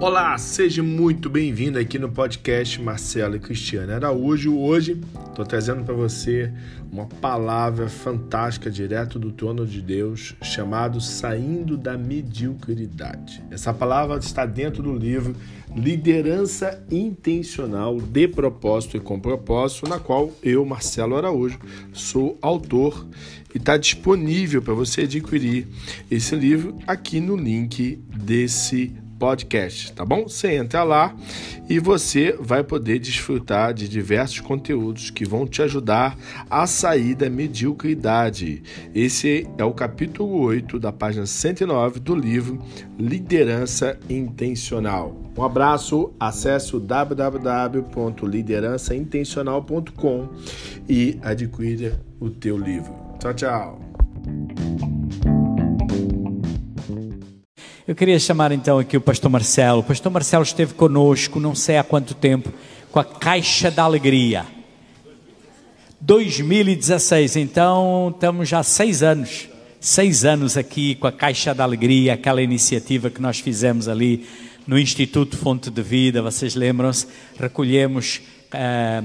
Olá, seja muito bem-vindo aqui no podcast Marcelo e Cristiano Araújo. Hoje estou trazendo para você uma palavra fantástica direto do trono de Deus, chamado Saindo da Mediocridade. Essa palavra está dentro do livro Liderança Intencional de Propósito e com Propósito, na qual eu, Marcelo Araújo, sou autor e está disponível para você adquirir esse livro aqui no link desse podcast, tá bom? Você entra lá e você vai poder desfrutar de diversos conteúdos que vão te ajudar a sair da mediocridade. Esse é o capítulo 8 da página 109 do livro Liderança Intencional. Um abraço, acesse o www.liderançaintencional.com e adquira o teu livro. Tchau, tchau. Eu queria chamar então aqui o pastor Marcelo. O pastor Marcelo esteve conosco, não sei há quanto tempo, com a Caixa da Alegria. 2016, então estamos já seis anos, seis anos aqui com a Caixa da Alegria, aquela iniciativa que nós fizemos ali no Instituto Fonte de Vida, vocês lembram-se? Recolhemos eh,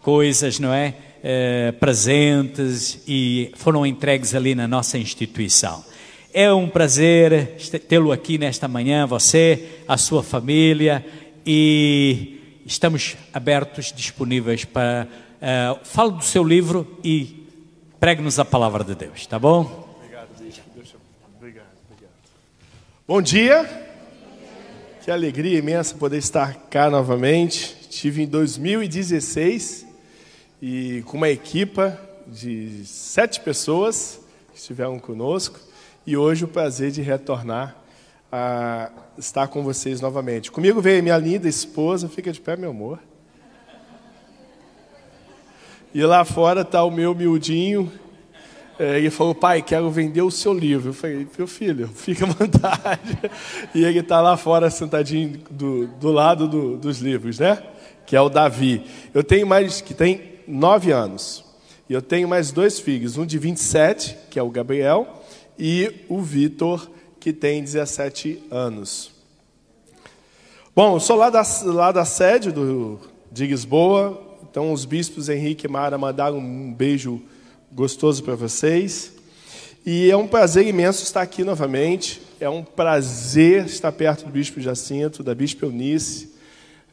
coisas, não é? Eh, presentes e foram entregues ali na nossa instituição. É um prazer tê-lo aqui nesta manhã, você, a sua família, e estamos abertos, disponíveis para. Uh, fale do seu livro e pregue-nos a palavra de Deus, tá bom? Obrigado, Obrigado, obrigado. Bom dia. Que alegria imensa poder estar cá novamente. Tive em 2016 e com uma equipa de sete pessoas que estiveram conosco e hoje o prazer de retornar a estar com vocês novamente. Comigo veio minha linda esposa, fica de pé, meu amor. E lá fora está o meu miudinho. É, ele falou, pai, quero vender o seu livro. Eu falei, meu filho, fica à vontade. E ele está lá fora, sentadinho do, do lado do, dos livros, né? Que é o Davi. Eu tenho mais, que tem nove anos. E eu tenho mais dois filhos, um de 27, que é o Gabriel, e o Vitor, que tem 17 anos. Bom, eu sou lá da, lá da sede do, de Lisboa, então os bispos Henrique e Mara mandaram um beijo gostoso para vocês. E é um prazer imenso estar aqui novamente. É um prazer estar perto do Bispo Jacinto, da Bispo Eunice.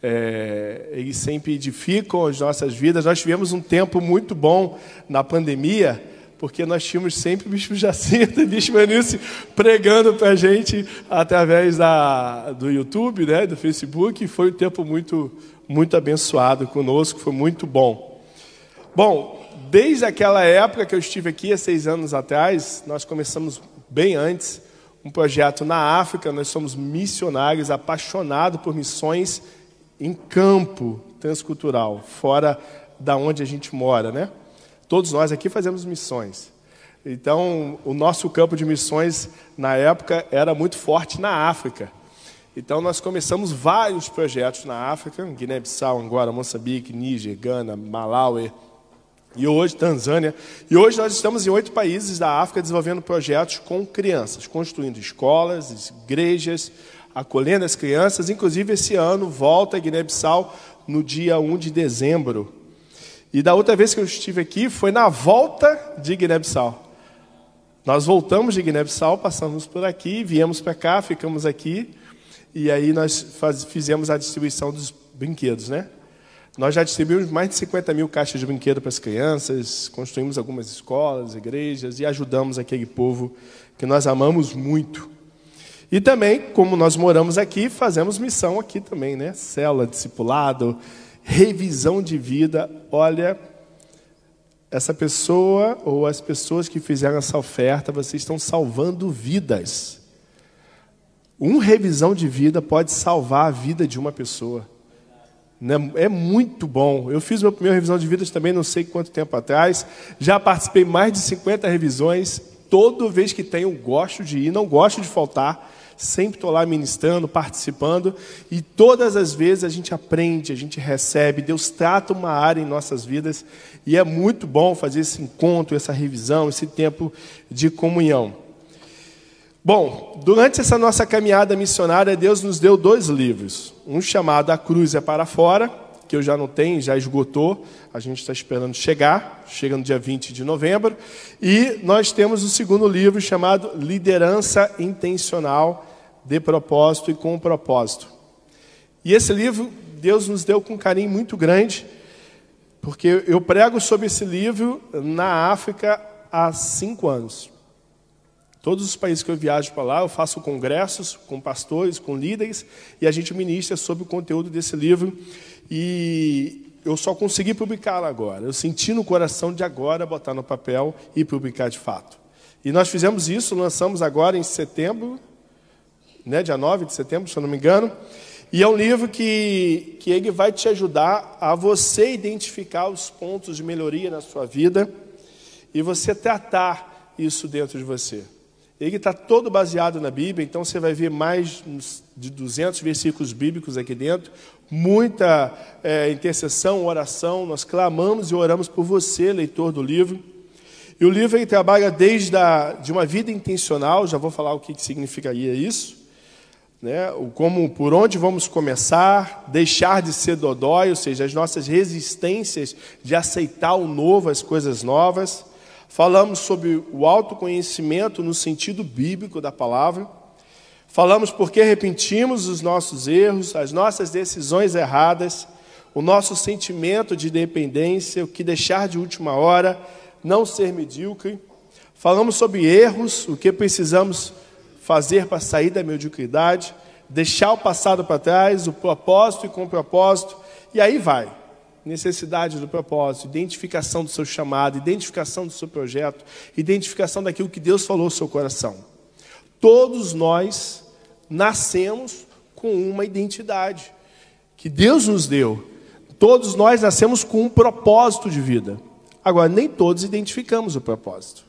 É, eles sempre edificam as nossas vidas. Nós tivemos um tempo muito bom na pandemia, porque nós tínhamos sempre o Bispo Jacinto e o Bispo Eunice pregando para a gente através da, do YouTube, né, do Facebook, e foi um tempo muito, muito abençoado conosco, foi muito bom. Bom, desde aquela época que eu estive aqui, há seis anos atrás, nós começamos bem antes, um projeto na África, nós somos missionários, apaixonados por missões em campo transcultural, fora da onde a gente mora, né? Todos nós aqui fazemos missões. Então, o nosso campo de missões na época era muito forte na África. Então, nós começamos vários projetos na África, Guiné-Bissau, Angola, Moçambique, Níger, Gana, Malawi, e hoje, Tanzânia. E hoje nós estamos em oito países da África desenvolvendo projetos com crianças, construindo escolas, igrejas, acolhendo as crianças. Inclusive, esse ano volta a Guiné-Bissau no dia 1 de dezembro. E da outra vez que eu estive aqui foi na volta de Guiné-Bissau. Nós voltamos de Guiné-Bissau, passamos por aqui, viemos para cá, ficamos aqui, e aí nós faz, fizemos a distribuição dos brinquedos, né? Nós já distribuímos mais de 50 mil caixas de brinquedo para as crianças, construímos algumas escolas, igrejas e ajudamos aquele povo que nós amamos muito. E também, como nós moramos aqui, fazemos missão aqui também, né? Célula, discipulado, revisão de vida, olha, essa pessoa ou as pessoas que fizeram essa oferta, vocês estão salvando vidas. Um revisão de vida pode salvar a vida de uma pessoa. Né? É muito bom. Eu fiz meu primeiro revisão de vidas também, não sei quanto tempo atrás. Já participei mais de 50 revisões. Toda vez que tenho, gosto de ir, não gosto de faltar sempre estou lá ministrando, participando, e todas as vezes a gente aprende, a gente recebe, Deus trata uma área em nossas vidas, e é muito bom fazer esse encontro, essa revisão, esse tempo de comunhão. Bom, durante essa nossa caminhada missionária, Deus nos deu dois livros. Um chamado A Cruz é para Fora, que eu já não tenho, já esgotou. A gente está esperando chegar, chega no dia 20 de novembro. E nós temos o segundo livro chamado Liderança Intencional, de Propósito e com Propósito. E esse livro Deus nos deu com um carinho muito grande, porque eu prego sobre esse livro na África há cinco anos. Todos os países que eu viajo para lá, eu faço congressos com pastores, com líderes, e a gente ministra sobre o conteúdo desse livro. E eu só consegui publicá-lo agora. Eu senti no coração de agora botar no papel e publicar de fato. E nós fizemos isso, lançamos agora em setembro, né, dia 9 de setembro, se eu não me engano. E é um livro que, que ele vai te ajudar a você identificar os pontos de melhoria na sua vida e você tratar isso dentro de você. Ele está todo baseado na Bíblia, então você vai ver mais de 200 versículos bíblicos aqui dentro, muita é, intercessão, oração. Nós clamamos e oramos por você, leitor do livro. E o livro ele trabalha desde a, de uma vida intencional, já vou falar o que, que significaria isso, né? como por onde vamos começar, deixar de ser dodói, ou seja, as nossas resistências de aceitar o novo, as coisas novas. Falamos sobre o autoconhecimento no sentido bíblico da palavra. Falamos por que arrepentimos os nossos erros, as nossas decisões erradas, o nosso sentimento de dependência, o que deixar de última hora, não ser medíocre. Falamos sobre erros, o que precisamos fazer para sair da mediocridade, deixar o passado para trás, o propósito e com o propósito, e aí vai necessidade do propósito, identificação do seu chamado, identificação do seu projeto, identificação daquilo que Deus falou no seu coração. Todos nós nascemos com uma identidade que Deus nos deu. Todos nós nascemos com um propósito de vida. Agora, nem todos identificamos o propósito.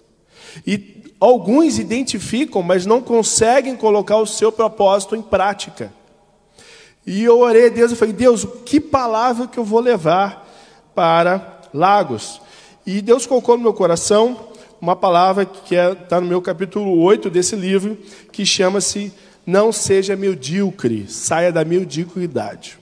E alguns identificam, mas não conseguem colocar o seu propósito em prática. E eu orei a Deus e falei: Deus, que palavra que eu vou levar para Lagos? E Deus colocou no meu coração uma palavra que está é, tá no meu capítulo 8 desse livro, que chama-se Não seja medíocre, saia da mediocridade.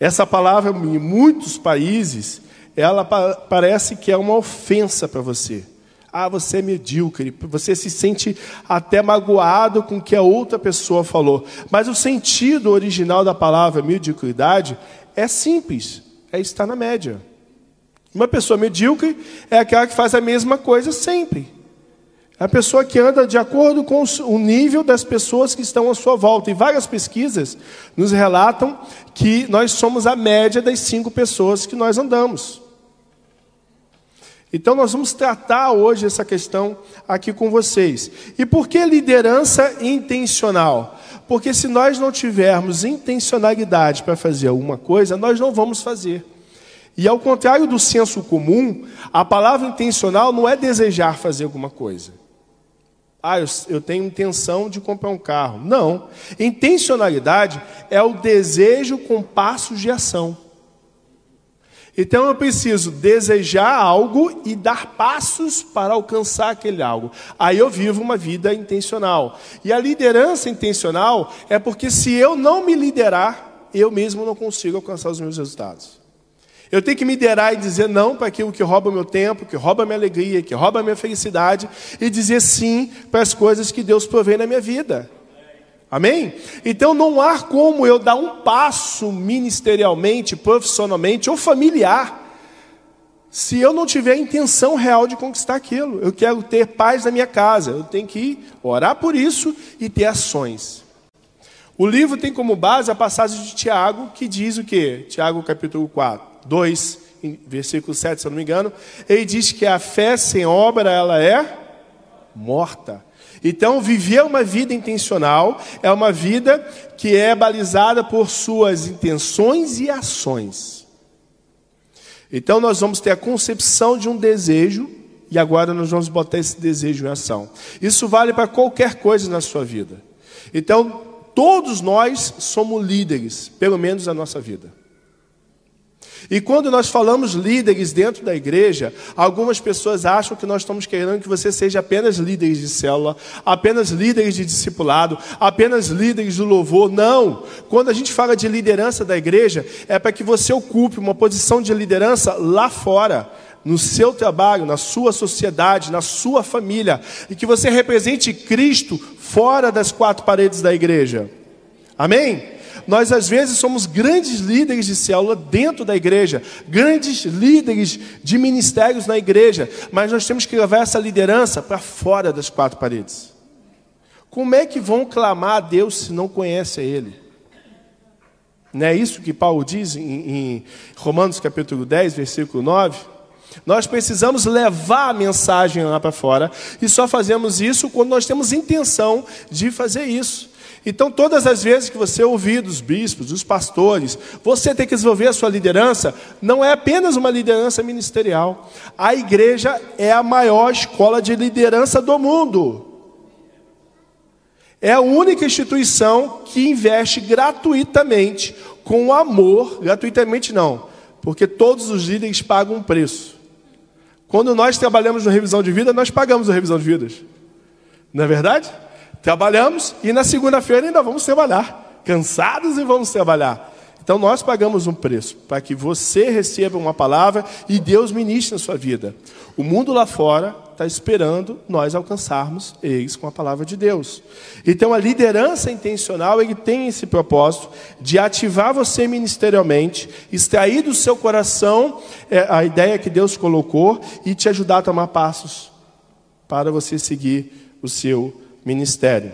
Essa palavra, em muitos países, ela parece que é uma ofensa para você. Ah, você é medíocre, você se sente até magoado com o que a outra pessoa falou. Mas o sentido original da palavra mediocridade é simples, é estar na média. Uma pessoa medíocre é aquela que faz a mesma coisa sempre. É a pessoa que anda de acordo com o nível das pessoas que estão à sua volta. E várias pesquisas nos relatam que nós somos a média das cinco pessoas que nós andamos. Então, nós vamos tratar hoje essa questão aqui com vocês. E por que liderança intencional? Porque se nós não tivermos intencionalidade para fazer alguma coisa, nós não vamos fazer. E ao contrário do senso comum, a palavra intencional não é desejar fazer alguma coisa. Ah, eu, eu tenho intenção de comprar um carro. Não. Intencionalidade é o desejo com passos de ação. Então eu preciso desejar algo e dar passos para alcançar aquele algo. Aí eu vivo uma vida intencional. E a liderança intencional é porque se eu não me liderar, eu mesmo não consigo alcançar os meus resultados. Eu tenho que me liderar e dizer não para aquilo que rouba meu tempo, que rouba minha alegria, que rouba minha felicidade, e dizer sim para as coisas que Deus provê na minha vida. Amém? Então não há como eu dar um passo ministerialmente, profissionalmente ou familiar, se eu não tiver a intenção real de conquistar aquilo. Eu quero ter paz na minha casa, eu tenho que orar por isso e ter ações. O livro tem como base a passagem de Tiago, que diz o quê? Tiago capítulo 4, 2, versículo 7, se eu não me engano. Ele diz que a fé sem obra, ela é morta. Então, viver uma vida intencional é uma vida que é balizada por suas intenções e ações. Então, nós vamos ter a concepção de um desejo e agora nós vamos botar esse desejo em ação. Isso vale para qualquer coisa na sua vida. Então, todos nós somos líderes, pelo menos na nossa vida. E quando nós falamos líderes dentro da igreja, algumas pessoas acham que nós estamos querendo que você seja apenas líderes de célula, apenas líderes de discipulado, apenas líderes do louvor. Não! Quando a gente fala de liderança da igreja, é para que você ocupe uma posição de liderança lá fora no seu trabalho, na sua sociedade, na sua família, e que você represente Cristo fora das quatro paredes da igreja. Amém? Nós, às vezes, somos grandes líderes de célula dentro da igreja, grandes líderes de ministérios na igreja, mas nós temos que levar essa liderança para fora das quatro paredes. Como é que vão clamar a Deus se não conhecem Ele? Não é isso que Paulo diz em, em Romanos capítulo 10, versículo 9? Nós precisamos levar a mensagem lá para fora e só fazemos isso quando nós temos intenção de fazer isso. Então, todas as vezes que você ouvir dos bispos, dos pastores, você tem que desenvolver a sua liderança, não é apenas uma liderança ministerial. A igreja é a maior escola de liderança do mundo. É a única instituição que investe gratuitamente, com amor, gratuitamente não, porque todos os líderes pagam um preço. Quando nós trabalhamos no revisão de vida, nós pagamos a revisão de vidas. Não é verdade? Trabalhamos e na segunda-feira ainda vamos trabalhar. Cansados e vamos trabalhar. Então nós pagamos um preço para que você receba uma palavra e Deus ministre na sua vida. O mundo lá fora está esperando nós alcançarmos eles com a palavra de Deus. Então a liderança intencional ele tem esse propósito de ativar você ministerialmente, extrair do seu coração é, a ideia que Deus colocou e te ajudar a tomar passos para você seguir o seu ministério.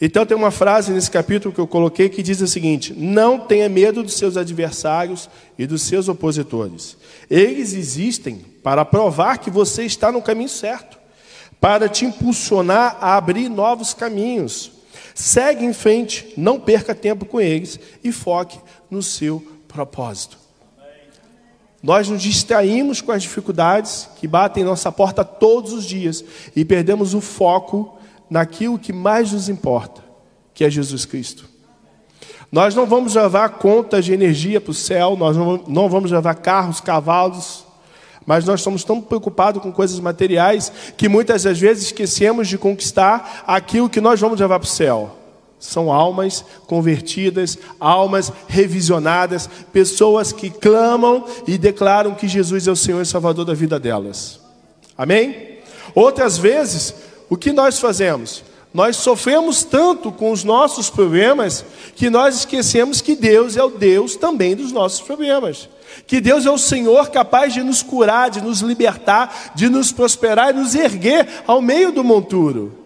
Então tem uma frase nesse capítulo que eu coloquei que diz o seguinte: Não tenha medo dos seus adversários e dos seus opositores. Eles existem para provar que você está no caminho certo, para te impulsionar a abrir novos caminhos. Segue em frente, não perca tempo com eles e foque no seu propósito. Nós nos distraímos com as dificuldades que batem em nossa porta todos os dias e perdemos o foco naquilo que mais nos importa, que é Jesus Cristo. Nós não vamos levar contas de energia para o céu, nós não vamos levar carros, cavalos, mas nós estamos tão preocupados com coisas materiais que muitas das vezes esquecemos de conquistar aquilo que nós vamos levar para o céu. São almas convertidas, almas revisionadas, pessoas que clamam e declaram que Jesus é o Senhor e Salvador da vida delas. Amém? Outras vezes, o que nós fazemos? Nós sofremos tanto com os nossos problemas que nós esquecemos que Deus é o Deus também dos nossos problemas. Que Deus é o Senhor capaz de nos curar, de nos libertar, de nos prosperar e nos erguer ao meio do monturo.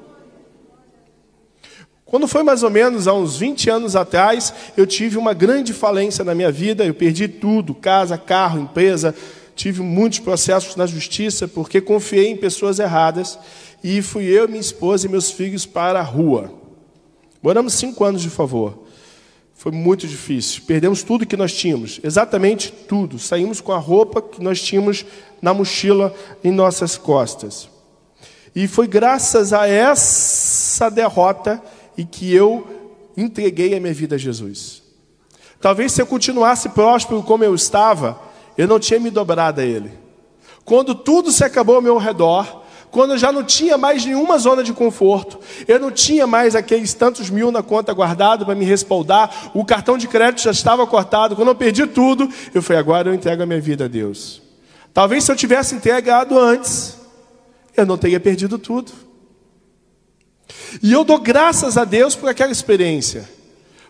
Quando foi mais ou menos há uns 20 anos atrás, eu tive uma grande falência na minha vida, eu perdi tudo, casa, carro, empresa, tive muitos processos na justiça porque confiei em pessoas erradas e fui eu, minha esposa e meus filhos para a rua. Moramos cinco anos de favor. Foi muito difícil. Perdemos tudo que nós tínhamos, exatamente tudo. Saímos com a roupa que nós tínhamos na mochila em nossas costas. E foi graças a essa derrota e que eu entreguei a minha vida a Jesus. Talvez se eu continuasse próspero como eu estava, eu não tinha me dobrado a Ele. Quando tudo se acabou ao meu redor, quando eu já não tinha mais nenhuma zona de conforto, eu não tinha mais aqueles tantos mil na conta guardado para me respaldar, o cartão de crédito já estava cortado, quando eu perdi tudo, eu falei, agora eu entrego a minha vida a Deus. Talvez se eu tivesse entregado antes, eu não teria perdido tudo. E eu dou graças a Deus por aquela experiência.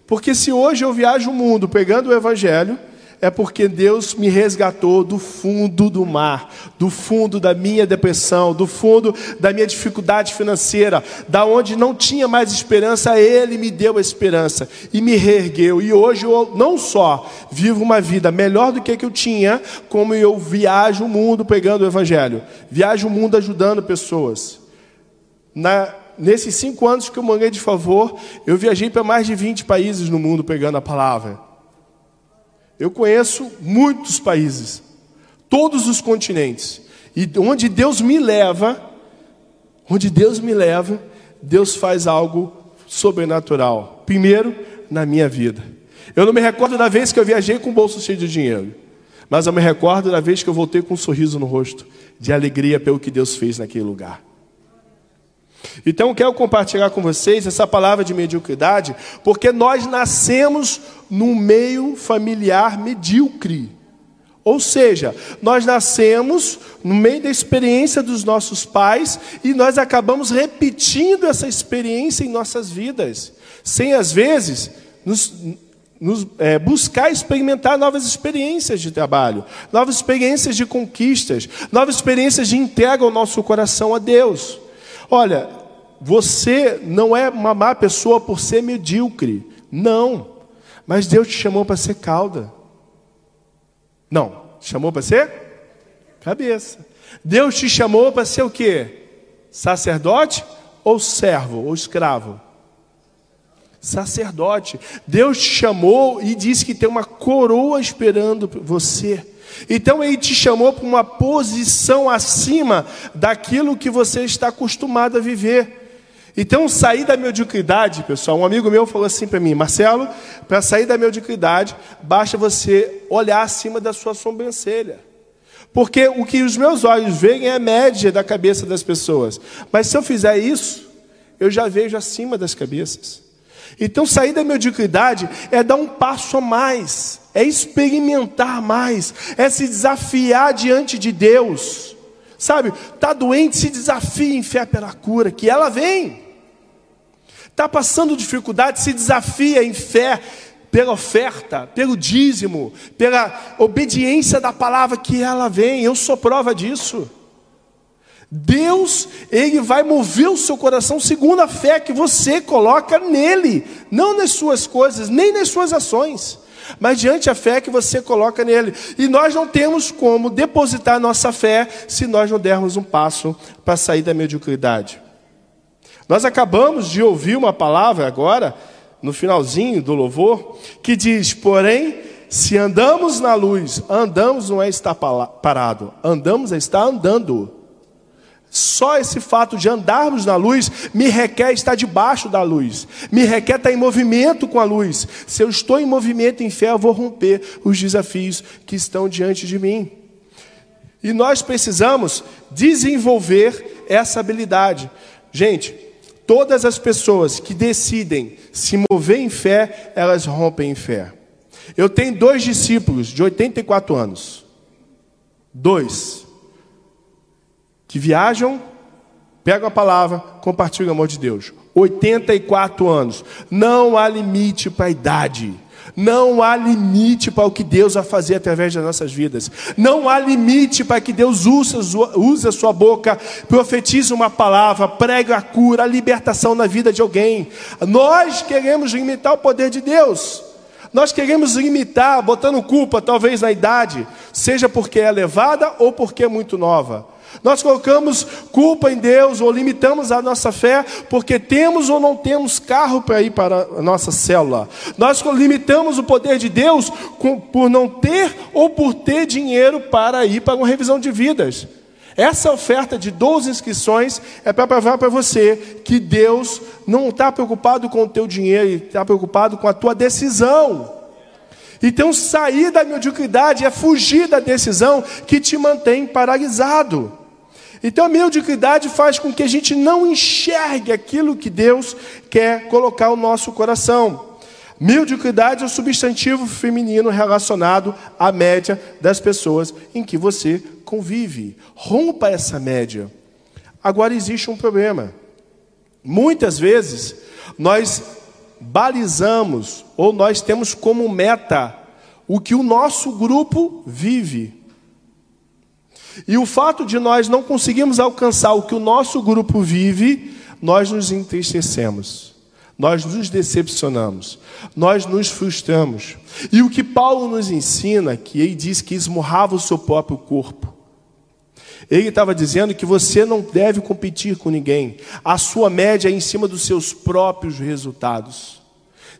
Porque se hoje eu viajo o mundo pegando o Evangelho, é porque Deus me resgatou do fundo do mar, do fundo da minha depressão, do fundo da minha dificuldade financeira, da onde não tinha mais esperança, Ele me deu a esperança e me reergueu. E hoje eu não só vivo uma vida melhor do que que eu tinha, como eu viajo o mundo pregando o Evangelho, viajo o mundo ajudando pessoas. Na, nesses cinco anos que eu manguei de favor, eu viajei para mais de 20 países no mundo pregando a palavra. Eu conheço muitos países, todos os continentes. E onde Deus me leva, onde Deus me leva, Deus faz algo sobrenatural. Primeiro, na minha vida. Eu não me recordo da vez que eu viajei com o bolso cheio de dinheiro. Mas eu me recordo da vez que eu voltei com um sorriso no rosto, de alegria pelo que Deus fez naquele lugar. Então quero compartilhar com vocês essa palavra de mediocridade, porque nós nascemos num meio familiar medíocre. Ou seja, nós nascemos no meio da experiência dos nossos pais e nós acabamos repetindo essa experiência em nossas vidas, sem às vezes nos, nos é, buscar experimentar novas experiências de trabalho, novas experiências de conquistas, novas experiências de entrega ao nosso coração a Deus. Olha, você não é uma má pessoa por ser medíocre, não, mas Deus te chamou para ser cauda. Não, chamou para ser cabeça. Deus te chamou para ser o quê? Sacerdote ou servo ou escravo? Sacerdote. Deus te chamou e disse que tem uma coroa esperando você. Então ele te chamou para uma posição acima daquilo que você está acostumado a viver. Então, sair da mediocridade, pessoal, um amigo meu falou assim para mim, Marcelo, para sair da mediocridade, basta você olhar acima da sua sobrancelha. Porque o que os meus olhos veem é a média da cabeça das pessoas. Mas se eu fizer isso, eu já vejo acima das cabeças. Então, sair da mediocridade é dar um passo a mais, é experimentar mais, é se desafiar diante de Deus. Sabe, está doente, se desafia em fé pela cura, que ela vem. Está passando dificuldade, se desafia em fé pela oferta, pelo dízimo, pela obediência da palavra que ela vem. Eu sou prova disso. Deus, Ele vai mover o seu coração segundo a fé que você coloca nele, não nas suas coisas, nem nas suas ações mas diante a fé que você coloca nele. E nós não temos como depositar nossa fé se nós não dermos um passo para sair da mediocridade. Nós acabamos de ouvir uma palavra agora, no finalzinho do louvor, que diz: Porém, se andamos na luz, andamos não é estar parado, andamos é estar andando. Só esse fato de andarmos na luz me requer estar debaixo da luz, me requer estar em movimento com a luz. Se eu estou em movimento em fé, eu vou romper os desafios que estão diante de mim. E nós precisamos desenvolver essa habilidade. Gente, todas as pessoas que decidem se mover em fé, elas rompem em fé. Eu tenho dois discípulos de 84 anos. Dois que viajam, pegam a palavra, compartilham o amor de Deus. 84 anos. Não há limite para a idade. Não há limite para o que Deus vai fazer através das nossas vidas. Não há limite para que Deus use, a sua boca, profetize uma palavra, pregue a cura, a libertação na vida de alguém. Nós queremos limitar o poder de Deus. Nós queremos limitar, botando culpa talvez na idade, seja porque é elevada ou porque é muito nova. Nós colocamos culpa em Deus ou limitamos a nossa fé porque temos ou não temos carro para ir para a nossa célula. Nós limitamos o poder de Deus por não ter ou por ter dinheiro para ir para uma revisão de vidas. Essa oferta de 12 inscrições é para provar para você que Deus não está preocupado com o teu dinheiro, está preocupado com a tua decisão. Então, sair da mediocridade é fugir da decisão que te mantém paralisado. Então a mediocridade faz com que a gente não enxergue aquilo que Deus quer colocar no nosso coração. Mediocridade é o substantivo feminino relacionado à média das pessoas em que você convive. Rompa essa média. Agora existe um problema. Muitas vezes nós balizamos ou nós temos como meta o que o nosso grupo vive. E o fato de nós não conseguirmos alcançar o que o nosso grupo vive, nós nos entristecemos, nós nos decepcionamos, nós nos frustramos. E o que Paulo nos ensina, que ele diz que esmurrava o seu próprio corpo. Ele estava dizendo que você não deve competir com ninguém, a sua média é em cima dos seus próprios resultados.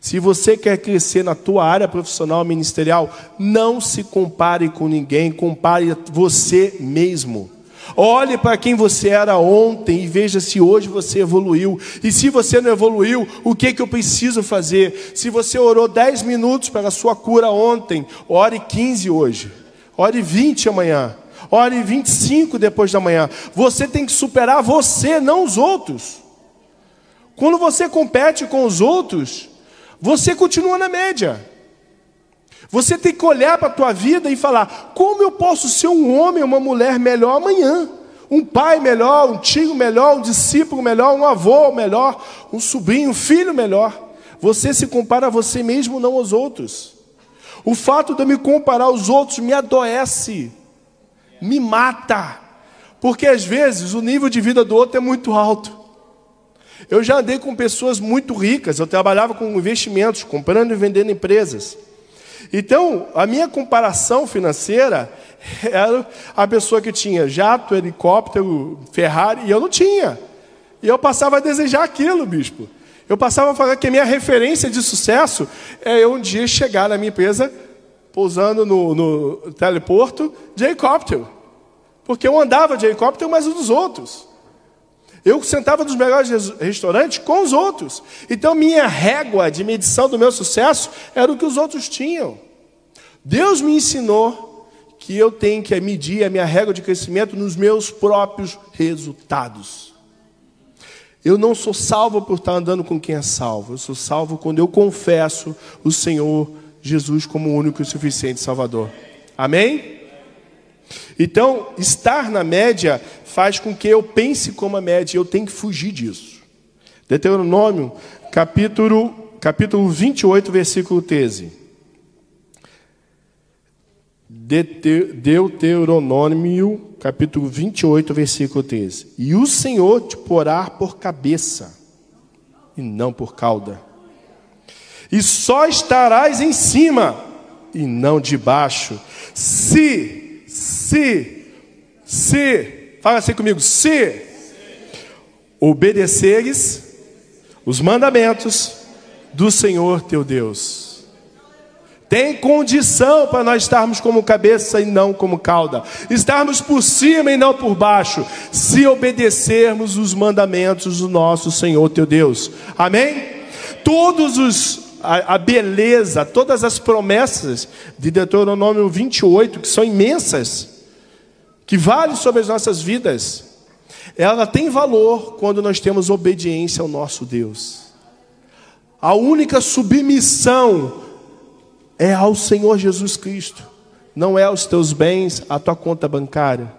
Se você quer crescer na tua área profissional ministerial, não se compare com ninguém, compare você mesmo. Olhe para quem você era ontem e veja se hoje você evoluiu. E se você não evoluiu, o que, que eu preciso fazer? Se você orou 10 minutos para a sua cura ontem, ore 15 hoje. Ore 20 amanhã. Ore 25 depois da manhã. Você tem que superar você, não os outros. Quando você compete com os outros, você continua na média. Você tem que olhar para a tua vida e falar: como eu posso ser um homem uma mulher melhor amanhã? Um pai melhor, um tio melhor, um discípulo melhor, um avô melhor, um sobrinho, um filho melhor. Você se compara a você mesmo, não aos outros. O fato de eu me comparar aos outros me adoece, me mata, porque às vezes o nível de vida do outro é muito alto. Eu já andei com pessoas muito ricas, eu trabalhava com investimentos, comprando e vendendo empresas. Então, a minha comparação financeira era a pessoa que tinha jato, helicóptero, Ferrari, e eu não tinha. E eu passava a desejar aquilo, bispo. Eu passava a falar que a minha referência de sucesso é eu um dia chegar na minha empresa pousando no, no teleporto de helicóptero. Porque eu andava de helicóptero, mas um dos outros. Eu sentava nos melhores restaurantes com os outros. Então, minha régua de medição do meu sucesso era o que os outros tinham. Deus me ensinou que eu tenho que medir a minha régua de crescimento nos meus próprios resultados. Eu não sou salvo por estar andando com quem é salvo. Eu sou salvo quando eu confesso o Senhor Jesus como o único e suficiente Salvador. Amém? Então, estar na média faz com que eu pense como a média, eu tenho que fugir disso. Deuteronômio, capítulo, capítulo 28, versículo 13. Deuteronômio, capítulo 28, versículo 13. E o Senhor te porá por cabeça, e não por cauda. E só estarás em cima, e não debaixo, se se, se, fala assim comigo, se obedeceres os mandamentos do Senhor teu Deus. Tem condição para nós estarmos como cabeça e não como cauda, estarmos por cima e não por baixo, se obedecermos os mandamentos do nosso Senhor teu Deus. Amém? Todos os a, a, beleza, todas as promessas de Deuteronômio 28, que são imensas, que valem sobre as nossas vidas, ela tem valor quando nós temos obediência ao nosso Deus. A única submissão é ao Senhor Jesus Cristo, não é aos teus bens, à tua conta bancária,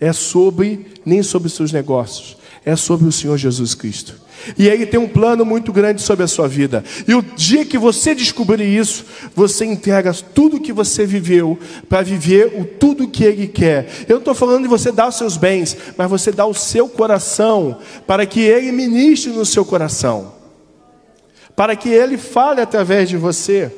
é sobre, nem sobre os seus negócios, é sobre o Senhor Jesus Cristo. E Ele tem um plano muito grande sobre a sua vida. E o dia que você descobrir isso, você entrega tudo que você viveu para viver o tudo que Ele quer. Eu não estou falando de você dar os seus bens, mas você dá o seu coração para que Ele ministre no seu coração, para que Ele fale através de você.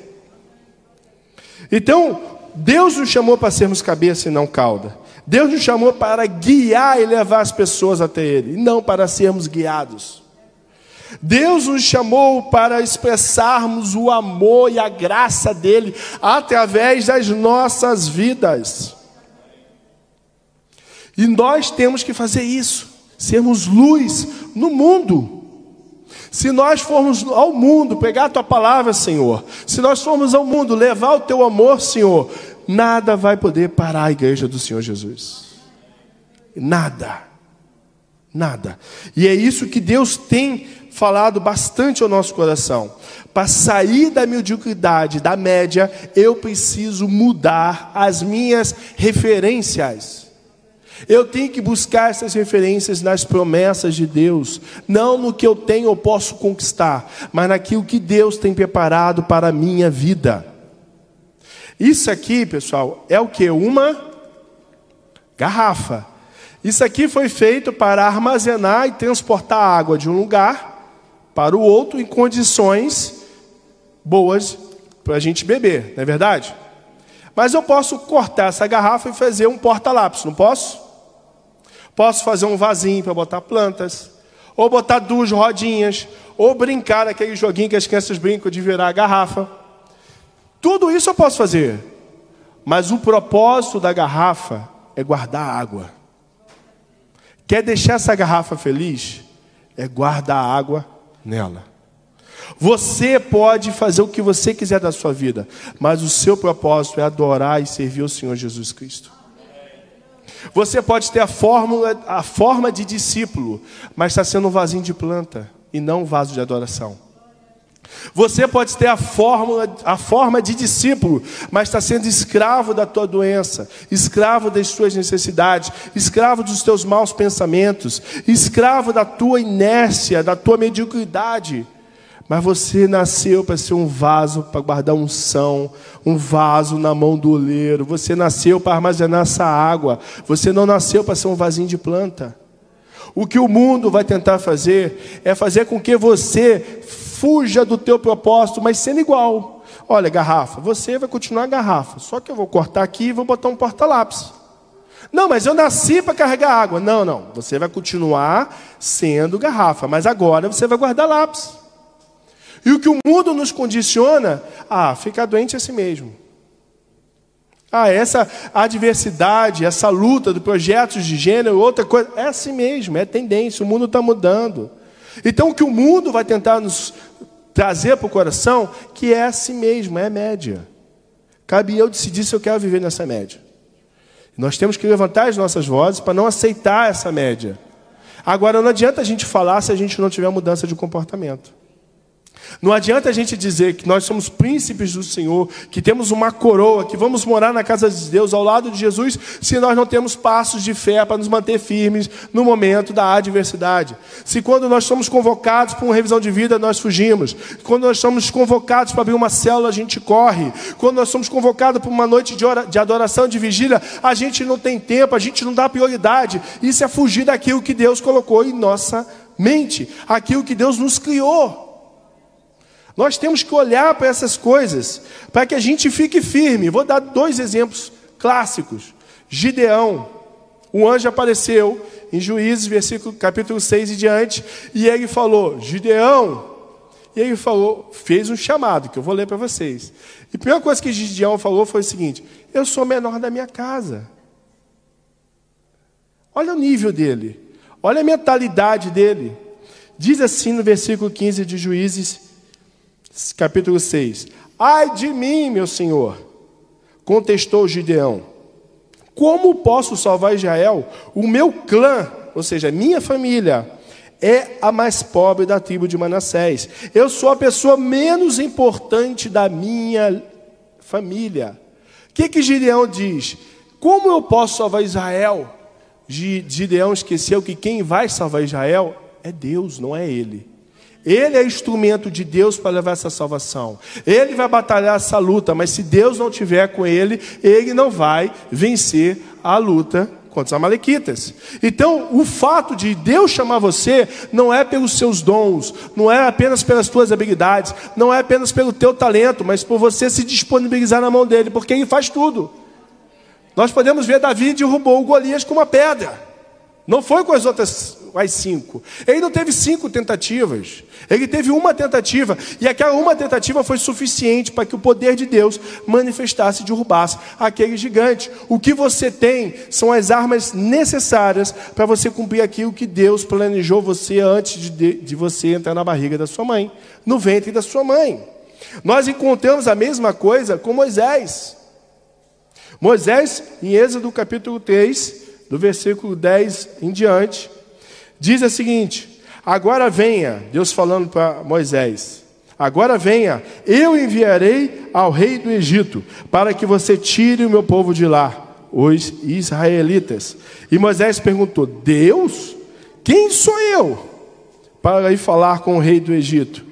Então, Deus nos chamou para sermos cabeça e não cauda. Deus nos chamou para guiar e levar as pessoas até Ele, não para sermos guiados. Deus nos chamou para expressarmos o amor e a graça dele através das nossas vidas. E nós temos que fazer isso, sermos luz no mundo. Se nós formos ao mundo, pegar a tua palavra, Senhor, se nós formos ao mundo levar o teu amor, Senhor, nada vai poder parar a igreja do Senhor Jesus. Nada. Nada. E é isso que Deus tem falado bastante ao nosso coração. Para sair da mediocridade, da média, eu preciso mudar as minhas referências. Eu tenho que buscar essas referências nas promessas de Deus, não no que eu tenho ou posso conquistar, mas naquilo que Deus tem preparado para a minha vida. Isso aqui, pessoal, é o que? Uma garrafa. Isso aqui foi feito para armazenar e transportar água de um lugar para o outro em condições boas para a gente beber, não é verdade? Mas eu posso cortar essa garrafa e fazer um porta-lápis, não posso? Posso fazer um vasinho para botar plantas, ou botar duas rodinhas, ou brincar aquele joguinho que as crianças brincam de virar a garrafa. Tudo isso eu posso fazer, mas o propósito da garrafa é guardar água. Quer deixar essa garrafa feliz? É guardar água nela. Você pode fazer o que você quiser da sua vida, mas o seu propósito é adorar e servir o Senhor Jesus Cristo. Você pode ter a, fórmula, a forma de discípulo, mas está sendo um vasinho de planta e não um vaso de adoração. Você pode ter a, fórmula, a forma de discípulo, mas está sendo escravo da tua doença, escravo das tuas necessidades, escravo dos teus maus pensamentos, escravo da tua inércia, da tua mediocridade. Mas você nasceu para ser um vaso para guardar unção, um vaso na mão do oleiro. Você nasceu para armazenar essa água. Você não nasceu para ser um vasinho de planta. O que o mundo vai tentar fazer é fazer com que você fuja do teu propósito, mas sendo igual. Olha, garrafa, você vai continuar garrafa, só que eu vou cortar aqui e vou botar um porta-lápis. Não, mas eu nasci para carregar água. Não, não. Você vai continuar sendo garrafa, mas agora você vai guardar lápis. E o que o mundo nos condiciona, ah, ficar doente é assim mesmo. Ah, essa adversidade, essa luta de projetos de gênero, outra coisa, é assim mesmo, é tendência, o mundo está mudando. Então o que o mundo vai tentar nos trazer para o coração, que é assim mesmo, é média. Cabe eu decidir se eu quero viver nessa média. Nós temos que levantar as nossas vozes para não aceitar essa média. Agora, não adianta a gente falar se a gente não tiver mudança de comportamento. Não adianta a gente dizer que nós somos príncipes do Senhor, que temos uma coroa, que vamos morar na casa de Deus ao lado de Jesus, se nós não temos passos de fé para nos manter firmes no momento da adversidade. Se quando nós somos convocados para uma revisão de vida, nós fugimos. Quando nós somos convocados para abrir uma célula, a gente corre. Quando nós somos convocados para uma noite de adoração, de vigília, a gente não tem tempo, a gente não dá prioridade. Isso é fugir daquilo que Deus colocou em nossa mente, aquilo que Deus nos criou. Nós temos que olhar para essas coisas para que a gente fique firme. Vou dar dois exemplos clássicos. Gideão, o anjo apareceu em Juízes, versículo, capítulo 6 e diante, e ele falou: Gideão. E ele falou, fez um chamado, que eu vou ler para vocês. E a primeira coisa que Gideão falou foi o seguinte: Eu sou menor da minha casa. Olha o nível dele, olha a mentalidade dele. Diz assim no versículo 15 de Juízes capítulo 6. Ai de mim, meu senhor, contestou Gideão. Como posso salvar Israel? O meu clã, ou seja, minha família, é a mais pobre da tribo de Manassés. Eu sou a pessoa menos importante da minha família. O que, que Gideão diz? Como eu posso salvar Israel? Gideão esqueceu que quem vai salvar Israel é Deus, não é ele. Ele é instrumento de Deus para levar essa salvação. Ele vai batalhar essa luta, mas se Deus não tiver com ele, ele não vai vencer a luta contra os amalequitas. Então, o fato de Deus chamar você não é pelos seus dons, não é apenas pelas tuas habilidades, não é apenas pelo teu talento, mas por você se disponibilizar na mão dele, porque ele faz tudo. Nós podemos ver Davi derrubou o Golias com uma pedra. Não foi com as outras as cinco. Ele não teve cinco tentativas. Ele teve uma tentativa. E aquela uma tentativa foi suficiente para que o poder de Deus manifestasse e derrubasse aquele gigante. O que você tem são as armas necessárias para você cumprir aquilo que Deus planejou você antes de, de você entrar na barriga da sua mãe, no ventre da sua mãe. Nós encontramos a mesma coisa com Moisés. Moisés, em Êxodo capítulo 3, do versículo 10 em diante, diz o seguinte: Agora venha, Deus falando para Moisés, agora venha, eu enviarei ao rei do Egito, para que você tire o meu povo de lá, os israelitas. E Moisés perguntou: Deus? Quem sou eu? Para ir falar com o rei do Egito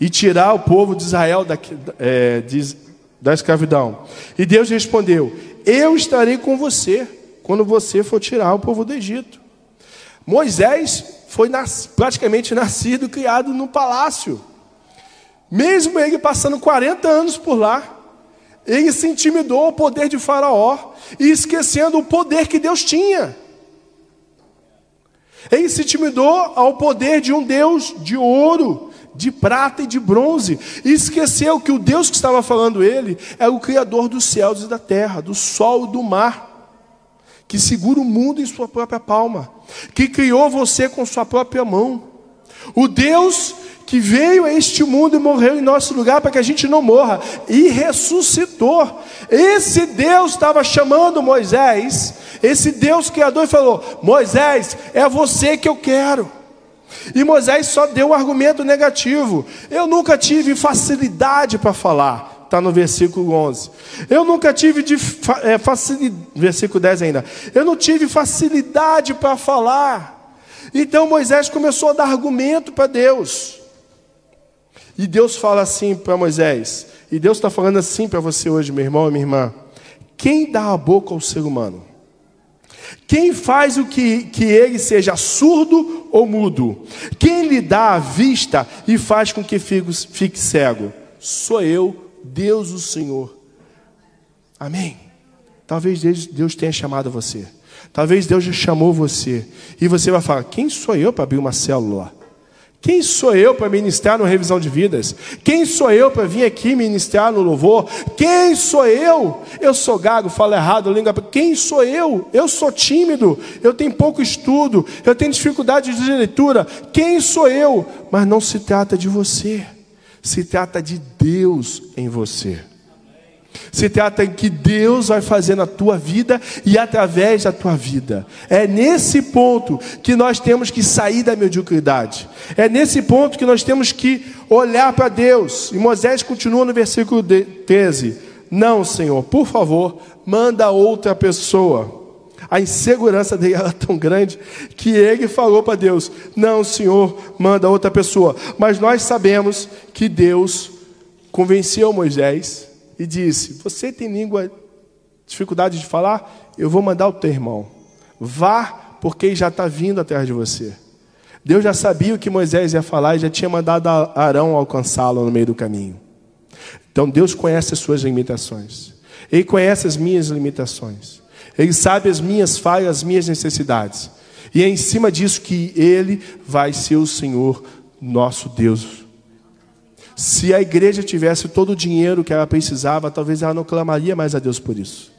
e tirar o povo de Israel da, é, de, da escravidão. E Deus respondeu: Eu estarei com você quando você for tirar o povo do Egito. Moisés foi nas, praticamente nascido criado no palácio. Mesmo ele passando 40 anos por lá, ele se intimidou ao poder de Faraó e esquecendo o poder que Deus tinha. Ele se intimidou ao poder de um Deus de ouro, de prata e de bronze, e esqueceu que o Deus que estava falando ele é o Criador dos céus e da terra, do sol e do mar que segura o mundo em sua própria palma, que criou você com sua própria mão. O Deus que veio a este mundo e morreu em nosso lugar para que a gente não morra e ressuscitou. Esse Deus estava chamando Moisés, esse Deus criador e falou: Moisés, é você que eu quero. E Moisés só deu um argumento negativo. Eu nunca tive facilidade para falar. Está no versículo 11. Eu nunca tive de, é, facilidade. Versículo 10 ainda. Eu não tive facilidade para falar. Então Moisés começou a dar argumento para Deus. E Deus fala assim para Moisés. E Deus está falando assim para você hoje, meu irmão e minha irmã. Quem dá a boca ao ser humano? Quem faz o que, que ele seja surdo ou mudo? Quem lhe dá a vista e faz com que fique, fique cego? Sou eu, Deus o Senhor. Amém. Talvez Deus tenha chamado você. Talvez Deus já chamou você. E você vai falar: quem sou eu para abrir uma célula? Quem sou eu para ministrar no revisão de vidas? Quem sou eu para vir aqui ministrar no louvor? Quem sou eu? Eu sou gago, falo errado, língua. Quem sou eu? Eu sou tímido, eu tenho pouco estudo, eu tenho dificuldade de leitura. Quem sou eu? Mas não se trata de você se trata de Deus em você. Se trata em que Deus vai fazer na tua vida e através da tua vida. É nesse ponto que nós temos que sair da mediocridade. É nesse ponto que nós temos que olhar para Deus. E Moisés continua no versículo 13: Não, Senhor, por favor, manda outra pessoa. A insegurança dele era tão grande que ele falou para Deus: Não, Senhor, manda outra pessoa. Mas nós sabemos que Deus convenceu Moisés e disse: Você tem língua, dificuldade de falar? Eu vou mandar o teu irmão. Vá, porque já está vindo atrás de você. Deus já sabia o que Moisés ia falar e já tinha mandado Arão alcançá-lo no meio do caminho. Então Deus conhece as suas limitações. Ele conhece as minhas limitações. Ele sabe as minhas falhas, as minhas necessidades. E é em cima disso que Ele vai ser o Senhor, nosso Deus. Se a igreja tivesse todo o dinheiro que ela precisava, talvez ela não clamaria mais a Deus por isso.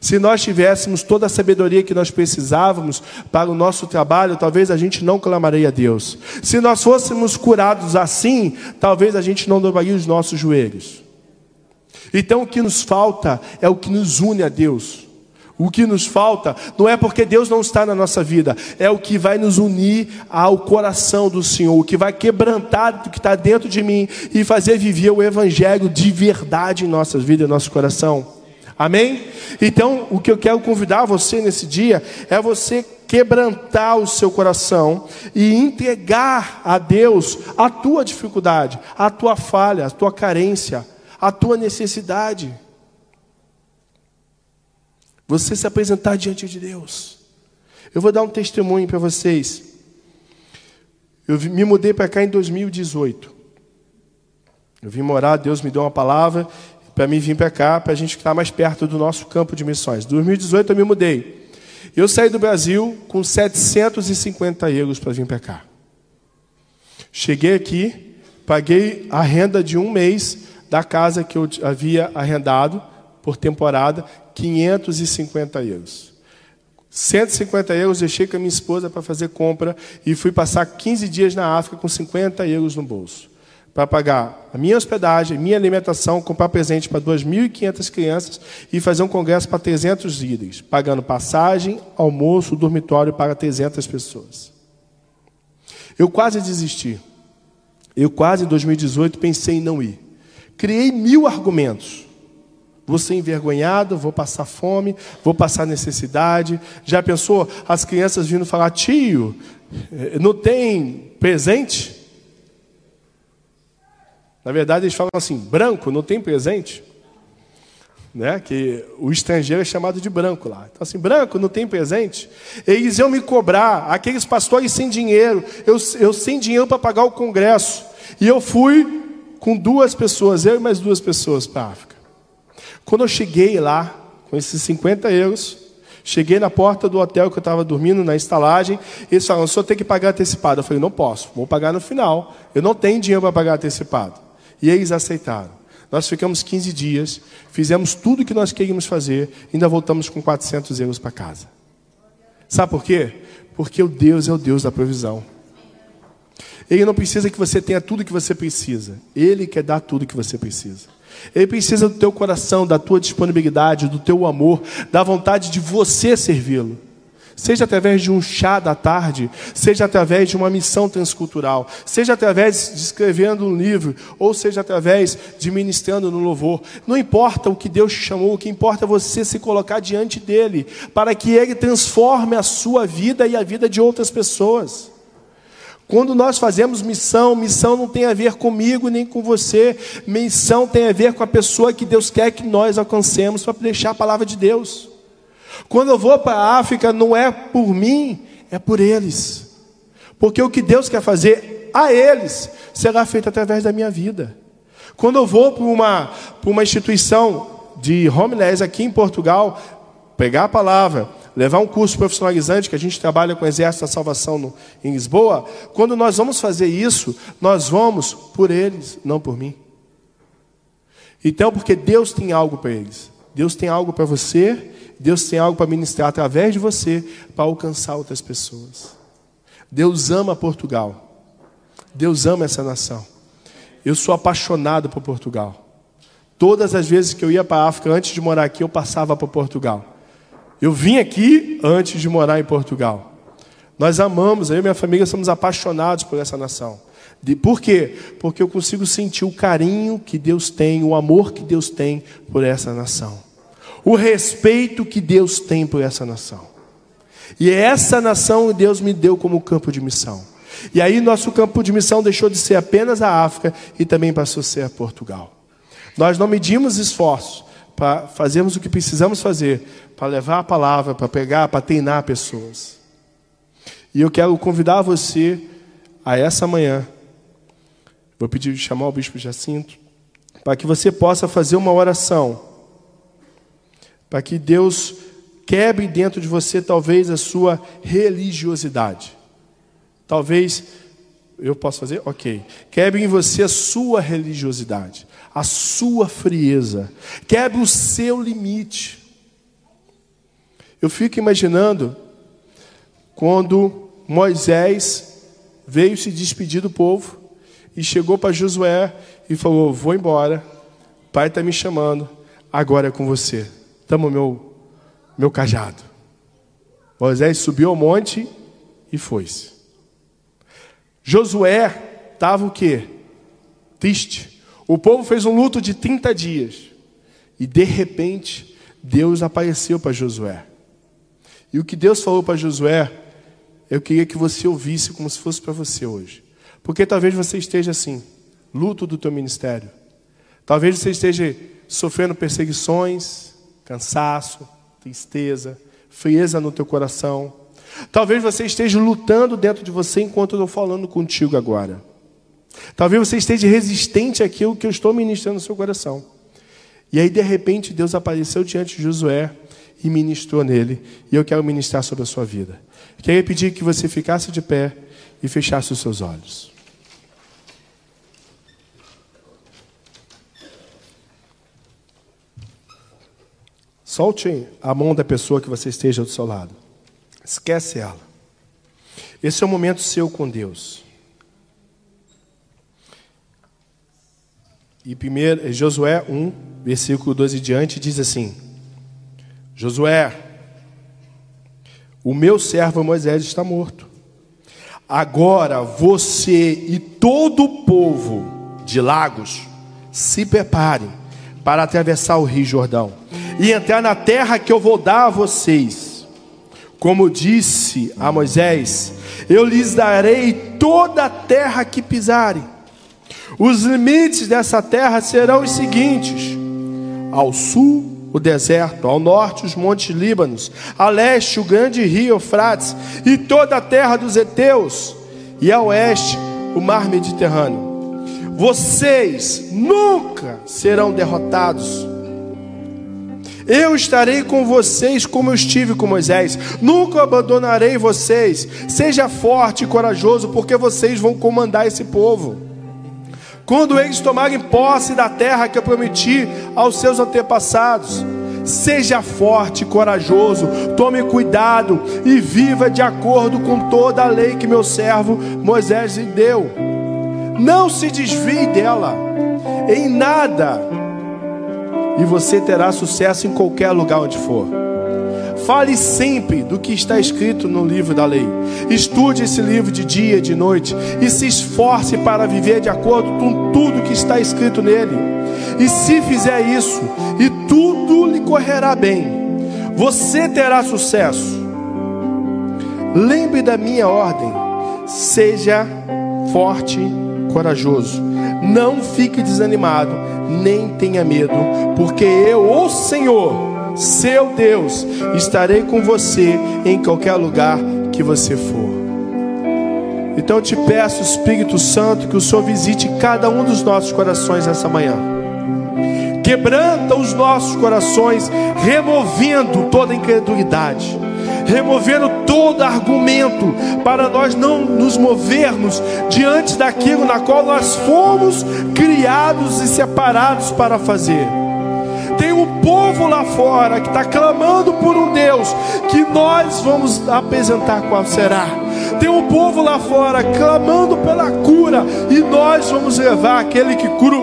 Se nós tivéssemos toda a sabedoria que nós precisávamos para o nosso trabalho, talvez a gente não clamaria a Deus. Se nós fôssemos curados assim, talvez a gente não dobraria os nossos joelhos. Então o que nos falta é o que nos une a Deus. O que nos falta não é porque Deus não está na nossa vida, é o que vai nos unir ao coração do Senhor, o que vai quebrantar o que está dentro de mim e fazer viver o Evangelho de verdade em nossas vidas, em nosso coração. Amém? Então, o que eu quero convidar você nesse dia é você quebrantar o seu coração e entregar a Deus a tua dificuldade, a tua falha, a tua carência, a tua necessidade. Você se apresentar diante de Deus. Eu vou dar um testemunho para vocês. Eu me mudei para cá em 2018. Eu vim morar, Deus me deu uma palavra para mim vir para cá, para a gente ficar mais perto do nosso campo de missões. Em 2018 eu me mudei. Eu saí do Brasil com 750 euros para vir para cá. Cheguei aqui, paguei a renda de um mês da casa que eu havia arrendado por temporada 550 euros. 150 euros deixei com a minha esposa para fazer compra e fui passar 15 dias na África com 50 euros no bolso. Para pagar a minha hospedagem, minha alimentação, comprar presente para 2.500 crianças e fazer um congresso para 300 líderes, pagando passagem, almoço, dormitório para 300 pessoas. Eu quase desisti. Eu quase em 2018 pensei em não ir. Criei mil argumentos. Vou ser envergonhado, vou passar fome, vou passar necessidade. Já pensou as crianças vindo falar, tio, eh, não tem presente? Na verdade, eles falam assim: branco, não tem presente? Né? Que o estrangeiro é chamado de branco lá. Então, assim, branco, não tem presente? Eles iam me cobrar, aqueles pastores sem dinheiro, eu, eu sem dinheiro para pagar o congresso. E eu fui com duas pessoas, eu e mais duas pessoas para a África. Quando eu cheguei lá, com esses 50 euros, cheguei na porta do hotel que eu estava dormindo, na estalagem, eles falaram, o senhor tem que pagar antecipado. Eu falei, não posso, vou pagar no final. Eu não tenho dinheiro para pagar antecipado. E eles aceitaram. Nós ficamos 15 dias, fizemos tudo o que nós queríamos fazer, ainda voltamos com 400 euros para casa. Sabe por quê? Porque o Deus é o Deus da provisão. Ele não precisa que você tenha tudo que você precisa. Ele quer dar tudo que você precisa. Ele precisa do teu coração, da tua disponibilidade, do teu amor, da vontade de você servi-lo. Seja através de um chá da tarde, seja através de uma missão transcultural, seja através de escrevendo um livro, ou seja através de ministrando no louvor. Não importa o que Deus te chamou, o que importa é você se colocar diante dele, para que ele transforme a sua vida e a vida de outras pessoas. Quando nós fazemos missão, missão não tem a ver comigo nem com você, missão tem a ver com a pessoa que Deus quer que nós alcancemos para deixar a palavra de Deus. Quando eu vou para a África, não é por mim, é por eles. Porque o que Deus quer fazer a eles será feito através da minha vida. Quando eu vou para uma, para uma instituição de homeless aqui em Portugal, pegar a palavra, levar um curso profissionalizante, que a gente trabalha com o Exército da Salvação no, em Lisboa, quando nós vamos fazer isso, nós vamos por eles, não por mim. Então, porque Deus tem algo para eles. Deus tem algo para você, Deus tem algo para ministrar através de você para alcançar outras pessoas. Deus ama Portugal. Deus ama essa nação. Eu sou apaixonado por Portugal. Todas as vezes que eu ia para a África, antes de morar aqui, eu passava por Portugal. Eu vim aqui antes de morar em Portugal. Nós amamos, eu e minha família somos apaixonados por essa nação. De, por quê? Porque eu consigo sentir o carinho que Deus tem, o amor que Deus tem por essa nação. O respeito que Deus tem por essa nação. E é essa nação Deus me deu como campo de missão. E aí nosso campo de missão deixou de ser apenas a África e também passou a ser a Portugal. Nós não medimos esforços para fazermos o que precisamos fazer, para levar a palavra, para pegar, para treinar pessoas. E eu quero convidar você a essa manhã, vou pedir chamar o bispo Jacinto, para que você possa fazer uma oração, para que Deus quebre dentro de você talvez a sua religiosidade. Talvez eu posso fazer? Ok. Quebre em você a sua religiosidade, a sua frieza. Quebre o seu limite. Eu fico imaginando quando Moisés veio se despedir do povo e chegou para Josué e falou: Vou embora, pai está me chamando, agora é com você. Toma meu, meu cajado. Moisés subiu ao monte e foi-se. Josué estava o quê? Triste. O povo fez um luto de 30 dias. E de repente, Deus apareceu para Josué. E o que Deus falou para Josué, eu queria que você ouvisse como se fosse para você hoje. Porque talvez você esteja assim, luto do teu ministério. Talvez você esteja sofrendo perseguições, cansaço, tristeza, frieza no teu coração. Talvez você esteja lutando dentro de você enquanto eu estou falando contigo agora. Talvez você esteja resistente àquilo que eu estou ministrando no seu coração. E aí, de repente, Deus apareceu diante de Josué e ministrou nele. E eu quero ministrar sobre a sua vida. Queria pedir que você ficasse de pé e fechasse os seus olhos. Solte a mão da pessoa que você esteja do seu lado. Esquece ela. Esse é o momento seu com Deus. E primeiro, Josué 1, versículo 12 e diante, diz assim: Josué, o meu servo Moisés está morto. Agora você e todo o povo de Lagos se preparem para atravessar o rio Jordão e entrar na terra que eu vou dar a vocês como disse a Moisés: Eu lhes darei toda a terra que pisarem. Os limites dessa terra serão os seguintes: ao sul, o deserto, ao norte, os montes Líbanos, a leste, o grande rio Eufrates e toda a terra dos heteus, e a oeste, o mar Mediterrâneo. Vocês nunca serão derrotados eu estarei com vocês como eu estive com Moisés. Nunca abandonarei vocês. Seja forte e corajoso, porque vocês vão comandar esse povo. Quando eles tomarem posse da terra que eu prometi aos seus antepassados, Seja forte e corajoso, tome cuidado e viva de acordo com toda a lei que meu servo Moisés lhe deu. Não se desvie dela em nada, e você terá sucesso em qualquer lugar onde for. Fale sempre do que está escrito no livro da lei. Estude esse livro de dia e de noite e se esforce para viver de acordo com tudo que está escrito nele. E se fizer isso, e tudo lhe correrá bem, você terá sucesso. Lembre da minha ordem: seja forte, corajoso. Não fique desanimado, nem tenha medo, porque eu, o Senhor, seu Deus, estarei com você em qualquer lugar que você for. Então eu te peço, Espírito Santo, que o Senhor visite cada um dos nossos corações essa manhã. Quebranta os nossos corações, removendo toda incredulidade, removendo todo argumento para nós não nos movermos diante daquilo na qual nós fomos criados e separados para fazer. Tem um povo lá fora que está clamando por um Deus que nós vamos apresentar qual será. Tem um povo lá fora clamando pela cura e nós vamos levar aquele que cura.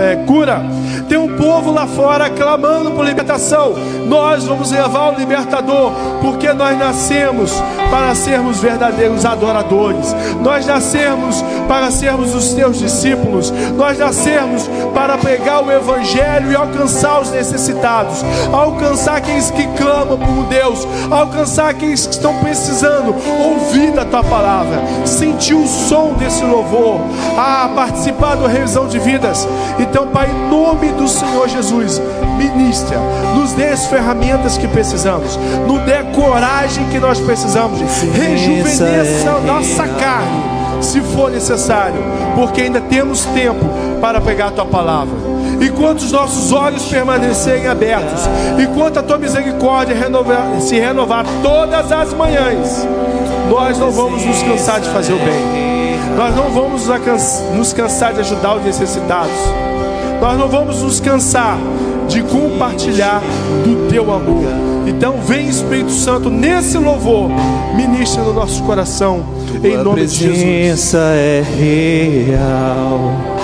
É, cura. Tem um povo lá fora clamando por libertação. Nós vamos levar o libertador, porque nós nascemos para sermos verdadeiros adoradores. Nós nascemos para sermos os teus discípulos. Nós nascemos para pregar o evangelho e alcançar os necessitados, alcançar aqueles que clamam por Deus, alcançar aqueles que estão precisando ouvir da tua palavra, sentir o som desse louvor, a participar da revisão de vidas. Então, Pai, em nome do Senhor Jesus, ministra, nos dê as ferramentas que precisamos, nos dê a coragem que nós precisamos, rejuvenesça a nossa carne se for necessário, porque ainda temos tempo para pegar a tua palavra. Enquanto os nossos olhos permanecerem abertos, enquanto a tua misericórdia renovar, se renovar todas as manhãs, nós não vamos nos cansar de fazer o bem, nós não vamos nos cansar de ajudar os necessitados, nós não vamos nos cansar de compartilhar do teu amor. Então, vem Espírito Santo nesse louvor, ministra no nosso coração, Tua em nome de Jesus. é real